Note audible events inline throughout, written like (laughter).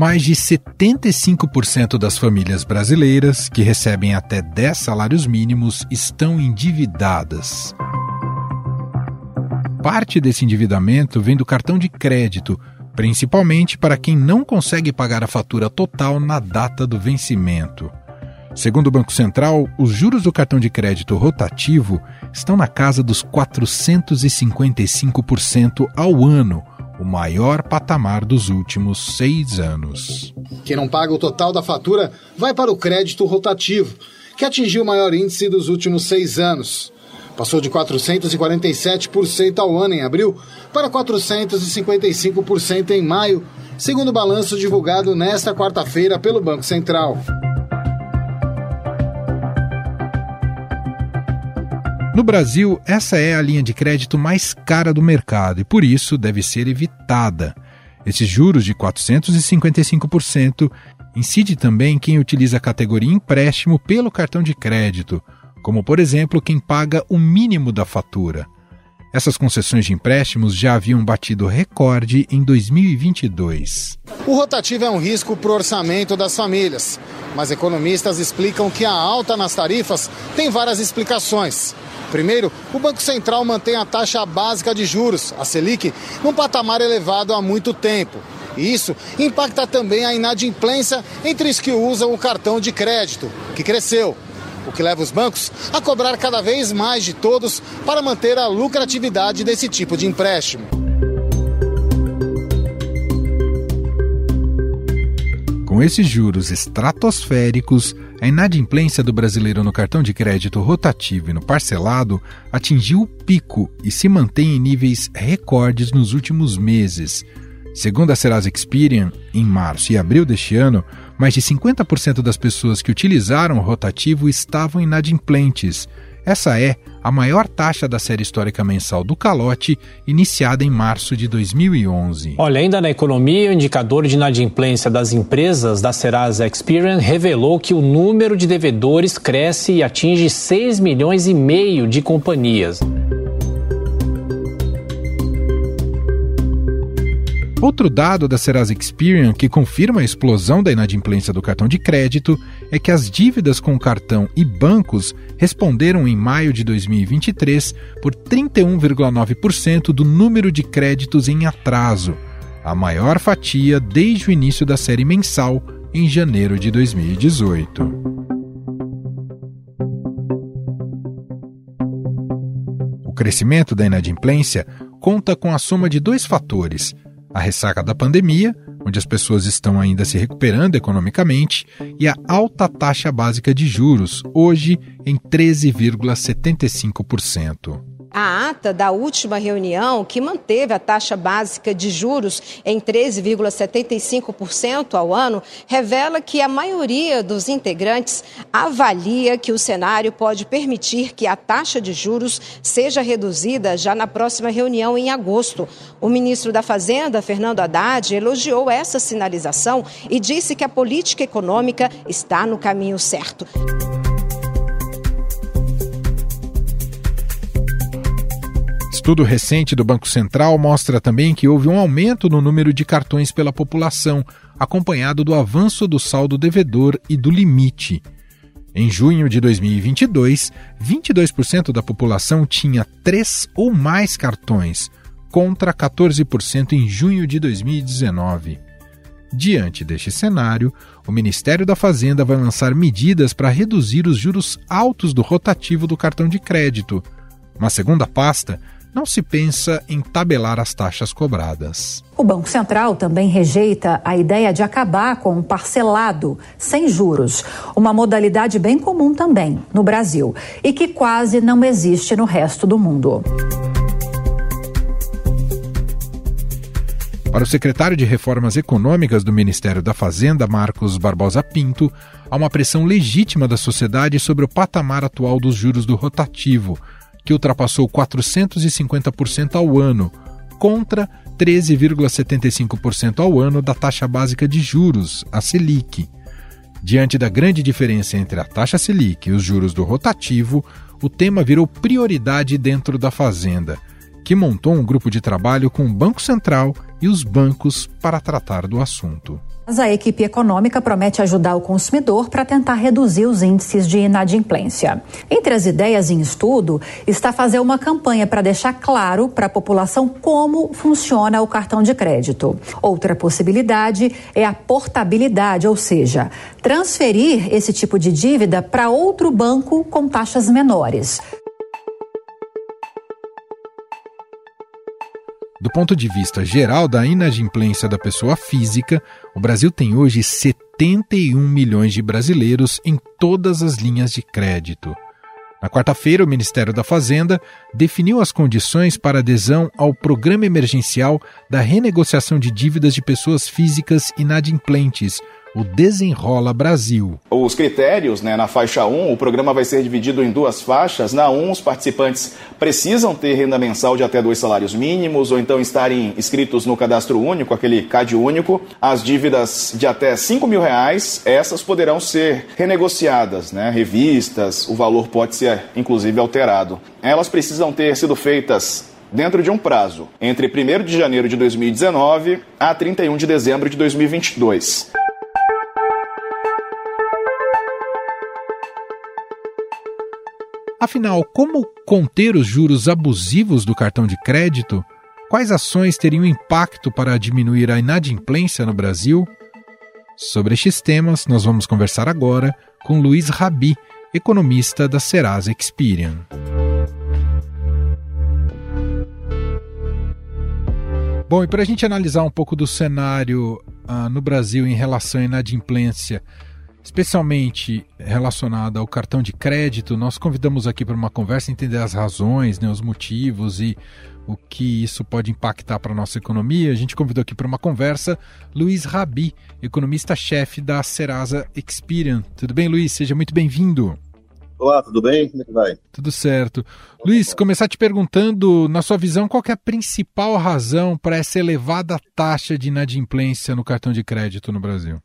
Mais de 75% das famílias brasileiras que recebem até 10 salários mínimos estão endividadas. Parte desse endividamento vem do cartão de crédito, principalmente para quem não consegue pagar a fatura total na data do vencimento. Segundo o Banco Central, os juros do cartão de crédito rotativo estão na casa dos 455% ao ano, o maior patamar dos últimos seis anos. Quem não paga o total da fatura vai para o crédito rotativo, que atingiu o maior índice dos últimos seis anos. Passou de 447% ao ano em abril para 455% em maio, segundo o balanço divulgado nesta quarta-feira pelo Banco Central. No Brasil, essa é a linha de crédito mais cara do mercado e, por isso, deve ser evitada. Esses juros de 455% incide também quem utiliza a categoria empréstimo pelo cartão de crédito, como, por exemplo, quem paga o mínimo da fatura. Essas concessões de empréstimos já haviam batido recorde em 2022. O rotativo é um risco para o orçamento das famílias, mas economistas explicam que a alta nas tarifas tem várias explicações. Primeiro, o Banco Central mantém a taxa básica de juros, a Selic, num patamar elevado há muito tempo. E isso impacta também a inadimplência entre os que usam o cartão de crédito, que cresceu. O que leva os bancos a cobrar cada vez mais de todos para manter a lucratividade desse tipo de empréstimo. Com esses juros estratosféricos, a inadimplência do brasileiro no cartão de crédito rotativo e no parcelado atingiu o pico e se mantém em níveis recordes nos últimos meses. Segundo a Serasa Experian, em março e abril deste ano, mais de 50% das pessoas que utilizaram o rotativo estavam inadimplentes, essa é a maior taxa da série histórica mensal do calote, iniciada em março de 2011. Olha, ainda na economia, o indicador de inadimplência das empresas da Serasa Experian revelou que o número de devedores cresce e atinge 6 milhões e meio de companhias. Outro dado da Serasa Experian que confirma a explosão da inadimplência do cartão de crédito é que as dívidas com cartão e bancos responderam em maio de 2023 por 31,9% do número de créditos em atraso, a maior fatia desde o início da série mensal em janeiro de 2018. O crescimento da inadimplência conta com a soma de dois fatores a ressaca da pandemia, onde as pessoas estão ainda se recuperando economicamente, e a alta taxa básica de juros, hoje em 13,75% a ata da última reunião, que manteve a taxa básica de juros em 13,75% ao ano, revela que a maioria dos integrantes avalia que o cenário pode permitir que a taxa de juros seja reduzida já na próxima reunião em agosto. O ministro da Fazenda, Fernando Haddad, elogiou essa sinalização e disse que a política econômica está no caminho certo. Estudo recente do Banco Central mostra também que houve um aumento no número de cartões pela população, acompanhado do avanço do saldo devedor e do limite. Em junho de 2022, 22% da população tinha três ou mais cartões, contra 14% em junho de 2019. Diante deste cenário, o Ministério da Fazenda vai lançar medidas para reduzir os juros altos do rotativo do cartão de crédito. Mas, segundo a pasta, não se pensa em tabelar as taxas cobradas. O Banco Central também rejeita a ideia de acabar com um parcelado sem juros, uma modalidade bem comum também no Brasil e que quase não existe no resto do mundo. Para o secretário de Reformas Econômicas do Ministério da Fazenda, Marcos Barbosa Pinto, há uma pressão legítima da sociedade sobre o patamar atual dos juros do rotativo que ultrapassou 450% ao ano, contra 13,75% ao ano da taxa básica de juros, a Selic. Diante da grande diferença entre a taxa Selic e os juros do rotativo, o tema virou prioridade dentro da Fazenda, que montou um grupo de trabalho com o Banco Central e os bancos para tratar do assunto. A equipe econômica promete ajudar o consumidor para tentar reduzir os índices de inadimplência. Entre as ideias em estudo está fazer uma campanha para deixar claro para a população como funciona o cartão de crédito. Outra possibilidade é a portabilidade, ou seja, transferir esse tipo de dívida para outro banco com taxas menores. Do ponto de vista geral da inadimplência da pessoa física, o Brasil tem hoje 71 milhões de brasileiros em todas as linhas de crédito. Na quarta-feira, o Ministério da Fazenda definiu as condições para adesão ao Programa Emergencial da Renegociação de Dívidas de Pessoas Físicas Inadimplentes, o Desenrola Brasil. Os critérios, né, na faixa 1, o programa vai ser dividido em duas faixas. Na 1, os participantes precisam ter renda mensal de até dois salários mínimos ou então estarem inscritos no cadastro único, aquele CAD único. As dívidas de até 5 mil reais, essas poderão ser renegociadas, né, revistas, o valor pode ser inclusive alterado. Elas precisam ter sido feitas dentro de um prazo entre 1 de janeiro de 2019 a 31 de dezembro de 2022. Afinal, como conter os juros abusivos do cartão de crédito? Quais ações teriam impacto para diminuir a inadimplência no Brasil? Sobre estes temas, nós vamos conversar agora com Luiz Rabi, economista da Serasa Experian. Bom, e para a gente analisar um pouco do cenário uh, no Brasil em relação à inadimplência, especialmente relacionada ao cartão de crédito, nós convidamos aqui para uma conversa entender as razões, né, os motivos e o que isso pode impactar para a nossa economia. A gente convidou aqui para uma conversa Luiz Rabi, economista-chefe da Serasa Experian. Tudo bem, Luiz? Seja muito bem-vindo. Olá, tudo bem? Como é que vai? Tudo certo. Luiz, começar te perguntando, na sua visão, qual é a principal razão para essa elevada taxa de inadimplência no cartão de crédito no Brasil?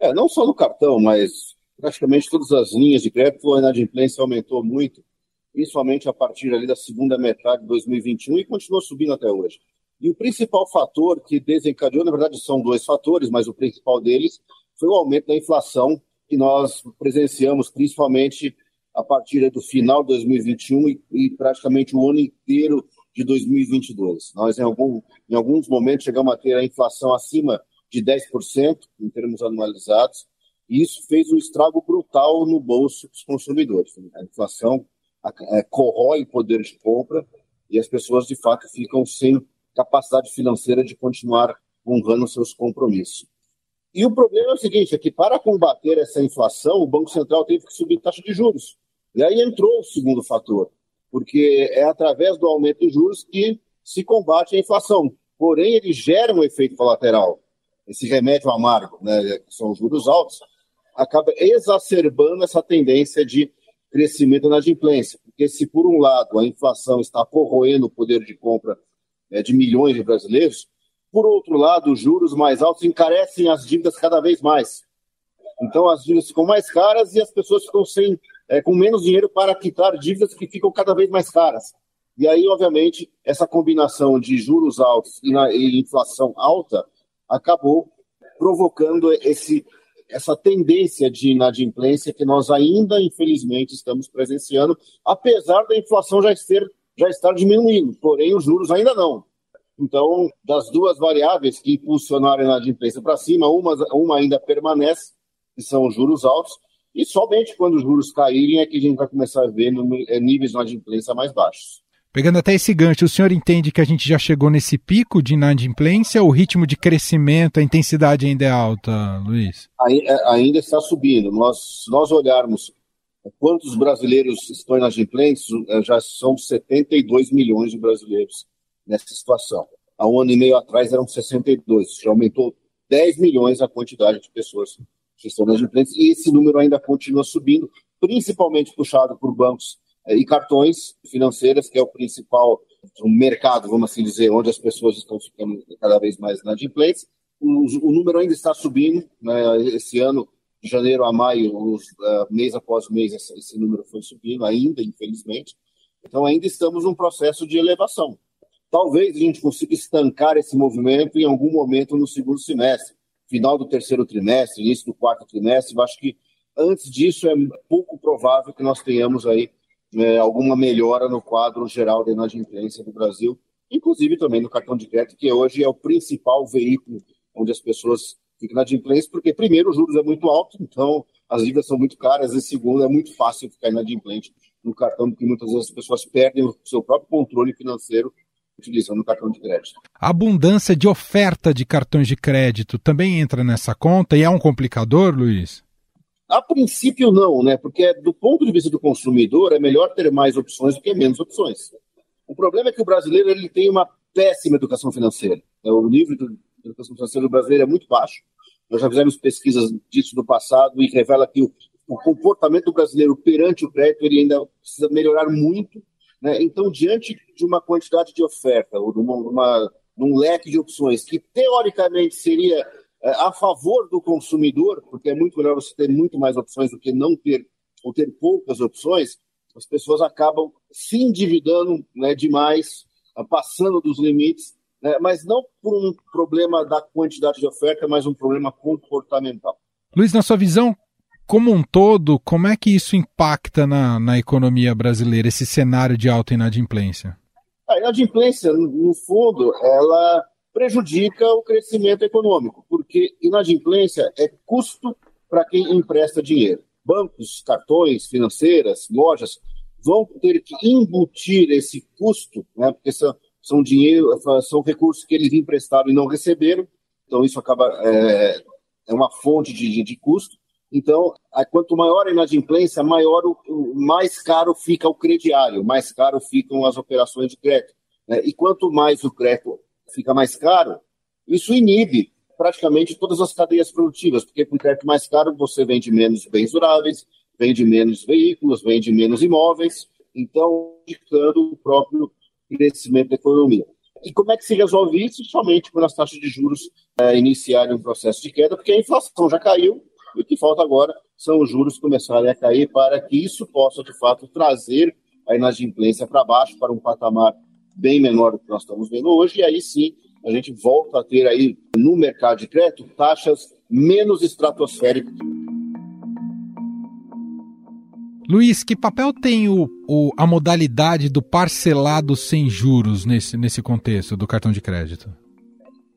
É, não só no cartão, mas praticamente todas as linhas de crédito, a inadimplência aumentou muito, principalmente a partir ali da segunda metade de 2021 e continuou subindo até hoje. E o principal fator que desencadeou, na verdade são dois fatores, mas o principal deles foi o aumento da inflação que nós presenciamos principalmente a partir do final de 2021 e, e praticamente o ano inteiro de 2022. Nós, em, algum, em alguns momentos, chegamos a ter a inflação acima de 10% em termos anualizados, e isso fez um estrago brutal no bolso dos consumidores. A inflação é, corrói o poder de compra e as pessoas, de fato, ficam sem capacidade financeira de continuar honrando seus compromissos. E o problema é o seguinte, é que para combater essa inflação, o Banco Central teve que subir taxa de juros. E aí entrou o segundo fator, porque é através do aumento de juros que se combate a inflação. Porém, ele gera um efeito colateral esse remédio amargo, né, que são os juros altos, acaba exacerbando essa tendência de crescimento na adimplência. Porque se, por um lado, a inflação está corroendo o poder de compra é, de milhões de brasileiros, por outro lado, os juros mais altos encarecem as dívidas cada vez mais. Então, as dívidas ficam mais caras e as pessoas ficam sem, é, com menos dinheiro para quitar dívidas que ficam cada vez mais caras. E aí, obviamente, essa combinação de juros altos e, na, e inflação alta acabou provocando esse, essa tendência de inadimplência que nós ainda, infelizmente, estamos presenciando, apesar da inflação já, ser, já estar diminuindo, porém os juros ainda não. Então, das duas variáveis que impulsionaram a inadimplência para cima, uma, uma ainda permanece, que são os juros altos, e somente quando os juros caírem é que a gente vai começar a ver níveis de inadimplência mais baixos. Pegando até esse gancho, o senhor entende que a gente já chegou nesse pico de inadimplência? O ritmo de crescimento, a intensidade ainda é alta, Luiz? É, ainda está subindo. Nós, se nós olharmos quantos brasileiros estão inadimplentes, é, já são 72 milhões de brasileiros nessa situação. Há um ano e meio atrás eram 62, já aumentou 10 milhões a quantidade de pessoas que estão inadimplentes, e esse número ainda continua subindo, principalmente puxado por bancos e cartões financeiras, que é o principal mercado, vamos assim dizer, onde as pessoas estão ficando cada vez mais inadimplentes. O, o número ainda está subindo, né? esse ano, de janeiro a maio, os, uh, mês após mês, esse, esse número foi subindo ainda, infelizmente. Então, ainda estamos num processo de elevação. Talvez a gente consiga estancar esse movimento em algum momento no segundo semestre, final do terceiro trimestre, início do quarto trimestre. Eu acho que antes disso é pouco provável que nós tenhamos aí é, alguma melhora no quadro geral da inadimplência do Brasil, inclusive também no cartão de crédito, que hoje é o principal veículo onde as pessoas ficam inadimplentes, porque primeiro os juros é muito alto, então as dívidas são muito caras, e segundo é muito fácil ficar inadimplente no cartão, porque muitas vezes as pessoas perdem o seu próprio controle financeiro utilizando o cartão de crédito. A abundância de oferta de cartões de crédito também entra nessa conta e é um complicador, Luiz? A princípio não, né? Porque do ponto de vista do consumidor é melhor ter mais opções do que menos opções. O problema é que o brasileiro ele tem uma péssima educação financeira. O nível de educação financeira do brasileiro é muito baixo. Nós já fizemos pesquisas disso no passado e revela que o, o comportamento do brasileiro perante o crédito ele ainda precisa melhorar muito né? Então, diante de uma quantidade de oferta, ou de, uma, uma, um leque de opções que teoricamente seria é, a favor do consumidor, porque é muito melhor você ter muito mais opções do que não ter ou ter poucas opções, as pessoas acabam se endividando né, demais, passando dos limites, né, mas não por um problema da quantidade de oferta, mas um problema comportamental. Luiz, na sua visão, como um todo, como é que isso impacta na, na economia brasileira, esse cenário de alta inadimplência? A inadimplência, no fundo, ela prejudica o crescimento econômico, porque inadimplência é custo para quem empresta dinheiro. Bancos, cartões, financeiras, lojas vão ter que embutir esse custo, né, porque são, são dinheiro, são recursos que eles emprestaram e não receberam, então isso acaba é, é uma fonte de, de, custo. Então, quanto maior a inadimplência, maior o, mais caro fica o crediário, mais caro ficam as operações de crédito. Né? E quanto mais o crédito fica mais caro, isso inibe praticamente todas as cadeias produtivas, porque com crédito mais caro você vende menos bens duráveis, vende menos veículos, vende menos imóveis, então indicando o próprio crescimento da economia. E como é que se resolve isso? Somente quando as taxas de juros é, iniciarem um processo de queda, porque a inflação já caiu, e o que falta agora são os juros começarem a cair para que isso possa, de fato, trazer a inadimplência para baixo, para um patamar bem menor do que nós estamos vendo hoje, e aí sim a gente volta a ter aí no mercado de crédito taxas menos estratosféricas. Luiz, que papel tem o, o, a modalidade do parcelado sem juros nesse, nesse contexto do cartão de crédito?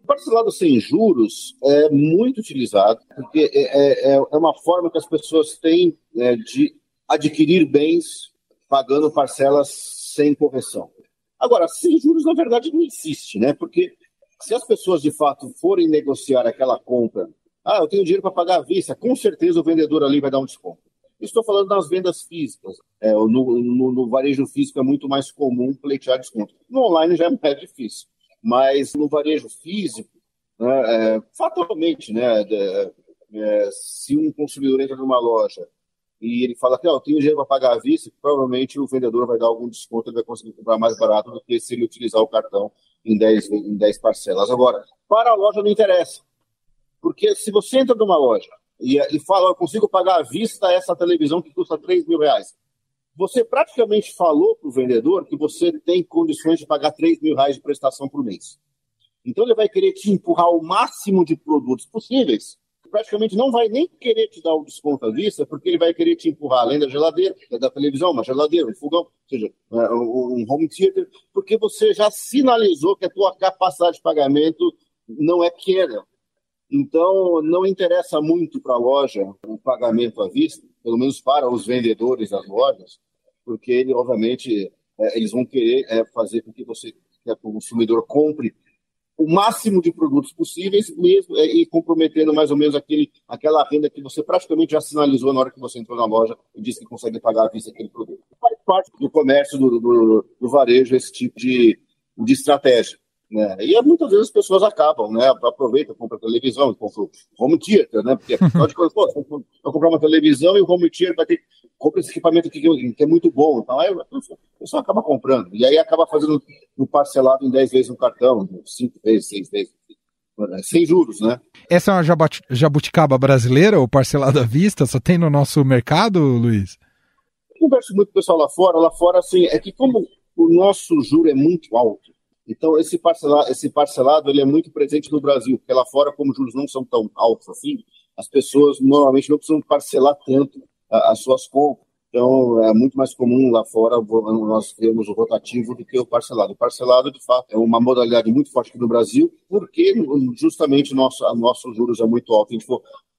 parcelado sem juros é muito utilizado, porque é, é, é uma forma que as pessoas têm né, de adquirir bens pagando parcelas sem correção. Agora, sem juros, na verdade, não existe, né? Porque se as pessoas de fato forem negociar aquela compra, ah, eu tenho dinheiro para pagar à vista, com certeza o vendedor ali vai dar um desconto. Estou falando das vendas físicas. É, no, no, no, varejo físico é muito mais comum pleitear desconto. No online já é mais difícil mas no varejo físico, né, é, fatalmente, né, é, se um consumidor entra numa loja e ele fala que eu tenho dinheiro para pagar à vista, provavelmente o vendedor vai dar algum desconto, ele vai conseguir comprar mais barato do que se ele utilizar o cartão em 10, em 10 parcelas. Agora, para a loja não interessa, porque se você entra numa loja e, e fala, eu consigo pagar à vista essa televisão que custa 3 mil reais, você praticamente falou para o vendedor que você tem condições de pagar 3 mil reais de prestação por mês. Então ele vai querer te empurrar o máximo de produtos possíveis. Praticamente não vai nem querer te dar o desconto à vista, porque ele vai querer te empurrar além da geladeira, da televisão, uma geladeira, um fogão, ou seja, é, um home theater, porque você já sinalizou que a tua capacidade de pagamento não é pequena. Então, não interessa muito para a loja o pagamento à vista, pelo menos para os vendedores das lojas, porque ele, obviamente, é, eles vão querer é, fazer com que você, que o consumidor, compre o máximo de produtos possíveis, mesmo é, e comprometendo mais ou menos aquele, aquela renda que você praticamente já sinalizou na hora que você entrou na loja e disse que consegue pagar à vista aquele produto. Faz parte do comércio, do, do, do varejo, esse tipo de, de estratégia. Né? E muitas vezes as pessoas acabam, né? Aproveita, compra televisão, compra home theater, né? Porque (laughs) afinal de contas, pô, eu comprar uma televisão e o home theater vai ter compra esse equipamento aqui que é muito bom. Então aí a pessoa acaba comprando. E aí acaba fazendo um parcelado em 10 vezes no cartão, 5 vezes, 6 vezes. Sem juros, né? Essa é uma jabuticaba brasileira, o parcelado à vista? Só tem no nosso mercado, Luiz? Eu converso muito com o pessoal lá fora. Lá fora, assim, é que como o nosso juro é muito alto, Então, esse parcelado, esse parcelado ele é muito presente no Brasil, porque lá fora, como os juros não são tão altos assim, as pessoas normalmente não precisam parcelar tanto as suas compras. Então, é muito mais comum lá fora nós termos o rotativo do que o parcelado. O parcelado, de fato, é uma modalidade muito forte aqui no Brasil, porque justamente nosso, nossos juros é muito alto.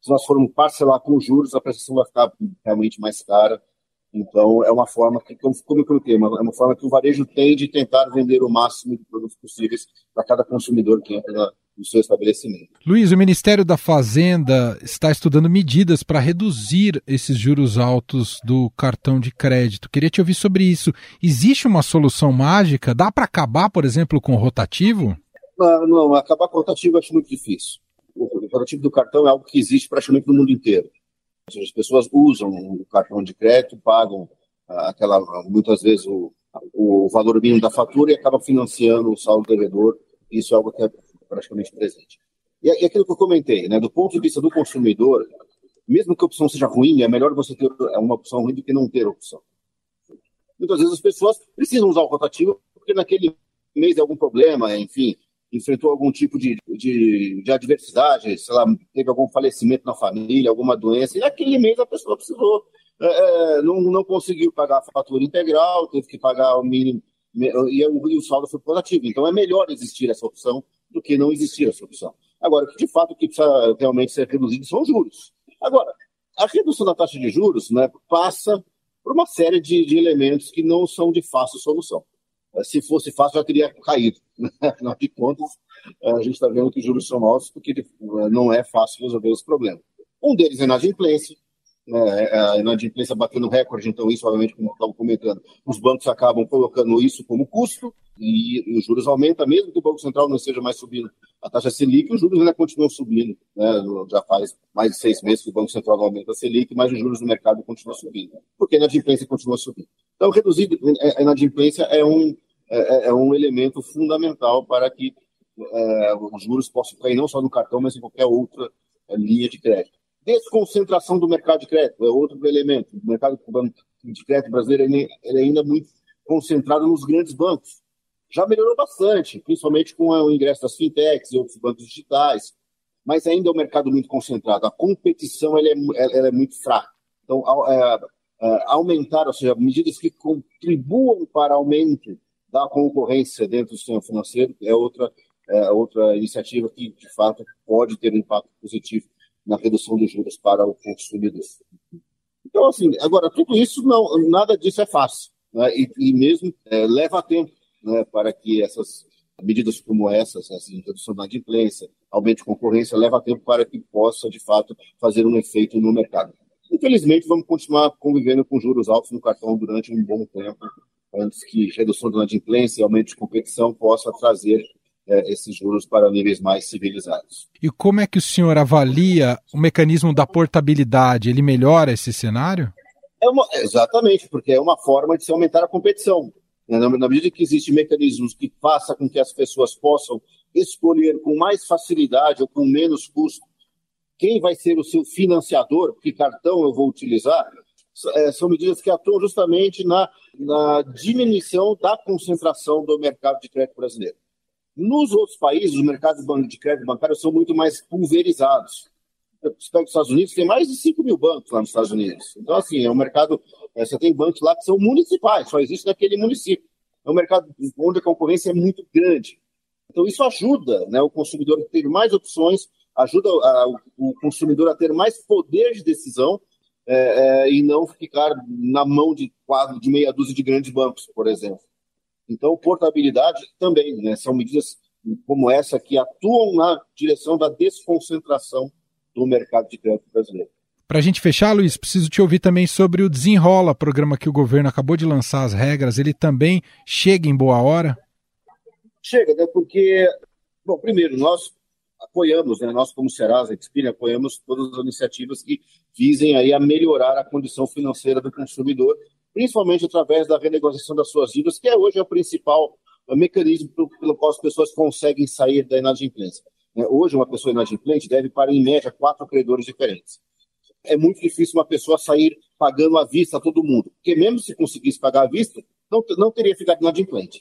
Se nós formos parcelar com juros, a prestação vai ficar realmente mais cara então, é uma forma que, como eu coloquei, é uma forma que o varejo tem de tentar vender o máximo de produtos possíveis para cada consumidor que entra no seu estabelecimento. Luiz, o Ministério da Fazenda está estudando medidas para reduzir esses juros altos do cartão de crédito. Queria te ouvir sobre isso. Existe uma solução mágica? Dá para acabar, por exemplo, com o rotativo? Não, não, acabar com o rotativo eu acho muito difícil. O rotativo do cartão é algo que existe praticamente no mundo inteiro. As pessoas usam o cartão de crédito, pagam ah, aquela muitas vezes o, o valor mínimo da fatura e acaba financiando o saldo devedor. Isso é algo que é praticamente presente. E, e aquilo que eu comentei, né, do ponto de vista do consumidor, mesmo que a opção seja ruim, é melhor você ter uma opção ruim do que não ter opção. Muitas vezes as pessoas precisam usar o rotativo porque naquele mês é algum problema, enfim, enfrentou algum tipo de, de, de, adversidade, sei lá, teve algum falecimento na família, alguma doença, e naquele mês a pessoa precisou, é, é, não, não conseguiu pagar a fatura integral, teve que pagar o mínimo, e, e o saldo foi positivo. Então é melhor existir essa opção do que não existir essa opção. Agora, de fato, o que precisa realmente ser reduzido são os juros. Agora, a redução da taxa de juros né, passa por uma série de, de elementos que não são de fácil solução. Se fosse fácil, já teria caído. Né? Afinal de contas, a gente está vendo que os juros são altos porque não é fácil resolver esse problema. Um deles é a inadimplência, né? a inadimplência batendo recorde, então isso, obviamente, como estava comentando, os bancos acabam colocando isso como custo e os juros aumentam, mesmo que o Banco Central não esteja mais subindo a taxa Selic, os juros ainda continuam subindo. Né? Já faz mais de seis meses que o Banco Central aumenta a Selic, mas os juros do mercado continuam subindo, porque a inadimplência continua subindo. Então, reduzir a inadimplência é um, é, é, é um elemento fundamental para que é, os juros possam cair não só no cartão, mas em qualquer outra é, linha de crédito. Desconcentração do mercado de crédito é outro elemento. O mercado de crédito brasileiro é ainda muito concentrado nos grandes bancos. Já melhorou bastante, principalmente com o ingresso das fintechs e outros bancos digitais, mas ainda é um mercado muito concentrado. A competição ela é, ela é muito fraca. Então, é, é, aumentar, ou seja, medidas que contribuam para aumento da concorrência dentro do sistema financeiro é outra, é outra iniciativa que, de fato, pode ter um impacto positivo na redução dos juros para o consumidor. Então, assim, agora, tudo isso, não, nada disso é fácil. Né? E, e, mesmo é, leva tempo né, para que essas medidas como essas, essa introdução da adimplência, aumento de concorrência, leva tempo para que possa, de fato, fazer um efeito no mercado. Infelizmente, vamos continuar convivendo com juros altos no cartão durante um bom tempo, antes que redução da inadimplência e aumento de competição possa trazer é, esses juros para níveis mais civilizados. E como é que o senhor avalia o mecanismo da portabilidade? Ele melhora esse cenário? É uma, exatamente, porque é uma forma de se aumentar a competição. Né? Na, medida que existem mecanismos que façam com que as pessoas possam escolher com mais facilidade ou com menos custo quem vai ser o seu financiador, que cartão eu vou utilizar, é, são medidas que atuam justamente na, na diminuição da concentração do mercado de crédito brasileiro. Nos outros países, os mercados de crédito bancário são muito mais pulverizados. Você pega os Estados Unidos, tem mais de 5 mil bancos lá nos Estados Unidos. Então, assim, é um mercado. É, você tem bancos lá que são municipais, só existe naquele município. É um mercado onde a concorrência é muito grande. Então, isso ajuda né, o consumidor a ter mais opções, ajuda a, o consumidor a ter mais poder de decisão é, é, e não ficar na mão de quadro de meia dúzia de grandes bancos, por exemplo. Então, portabilidade também, né, são medidas como essa que atuam na direção da desconcentração do mercado de crédito brasileiro. Para a gente fechar, Luiz, preciso te ouvir também sobre o Desenrola, programa que o governo acabou de lançar as regras. Ele também chega em boa hora? Chega, né? Porque, bom, primeiro, nós apoiamos, né, nós como Serasa Experian, apoiamos todas as iniciativas que visem aí a melhorar a condição financeira do consumidor, principalmente através da renegociação das suas dívidas, que é hoje é o principal mecanismo pelo qual as pessoas conseguem sair da inadimplência. Né. Hoje, uma pessoa inadimplente deve para, em média, quatro credores diferentes. É muito difícil uma pessoa sair pagando à vista a todo mundo, porque mesmo se conseguisse pagar à vista, não, não teria ficado inadimplente.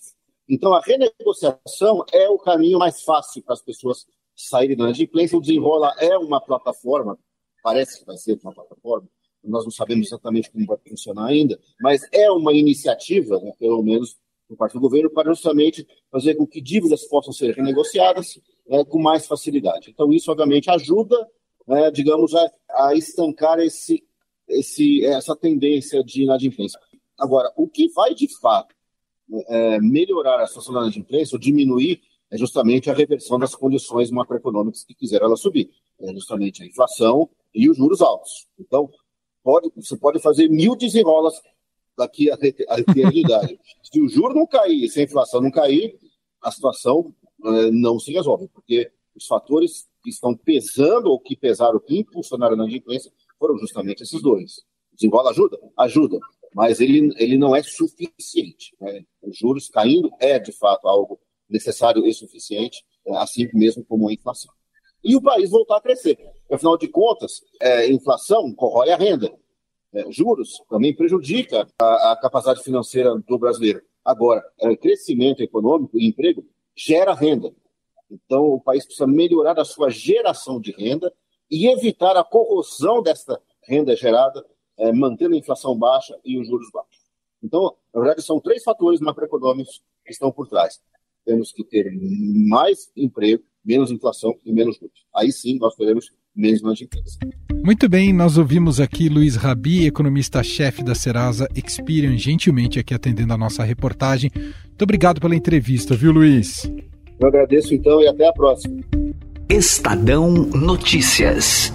Então, a renegociação é o caminho mais fácil para as pessoas saírem da inadimplência. O Desenrola é uma plataforma, parece que vai ser uma plataforma, nós não sabemos exatamente como vai funcionar ainda, mas é uma iniciativa, né, pelo menos por parte do governo, para justamente fazer com que dívidas possam ser renegociadas é, com mais facilidade. Então, isso, obviamente, ajuda, é, digamos, a, a estancar esse, esse, essa tendência de inadimplência. Agora, o que vai, de fato, é, melhorar a situação da inadimplência ou diminuir é justamente a reversão das condições macroeconômicas que quiseram ela subir. É justamente a inflação e os juros altos. Então, pode, você pode fazer mil desenrolas daqui a, a eternidade. (laughs) se o juro não cair, se a inflação não cair, a situação é, não se resolve, porque os fatores que estão pesando ou que pesaram, que impulsionaram a inadimplência, foram justamente esses dois. Desenrola ajuda? Ajuda, mas ele, ele não é suficiente. Né? Os juros caindo é, de fato, algo necessário e suficiente, assim mesmo como a inflação. E o país voltar a crescer. Afinal de contas, é, inflação corrói a renda. É, juros também prejudica a, a, capacidade financeira do brasileiro. Agora, é, crescimento econômico e emprego gera renda. Então, o país precisa melhorar a sua geração de renda e evitar a corrosão dessa renda gerada, é, mantendo a inflação baixa e os juros baixos. Então, na verdade, são três fatores macroeconômicos que estão por trás. Temos que ter mais emprego, menos inflação e menos juros. Aí sim nós teremos menos inadimplência. Muito bem, nós ouvimos aqui Luiz Rabi, economista-chefe da Serasa Experian, gentilmente aqui atendendo a nossa reportagem. Muito obrigado pela entrevista, viu, Luiz? Eu agradeço então e até a próxima. Estadão Notícias.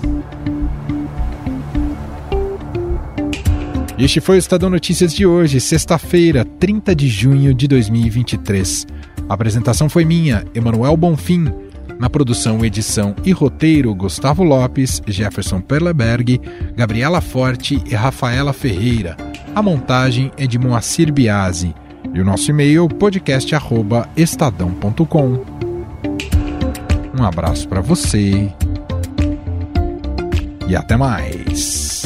Este foi o Estadão Notícias de hoje, sexta-feira, 30 de junho de 2023. A apresentação foi minha, Emanuel Bonfim. Na produção, edição e roteiro, Gustavo Lopes, Jefferson Perleberg, Gabriela Forte e Rafaela Ferreira. A montagem é de Moacir Biasi. E o nosso e-mail, podcast.estadão.com. Um abraço para você e até mais.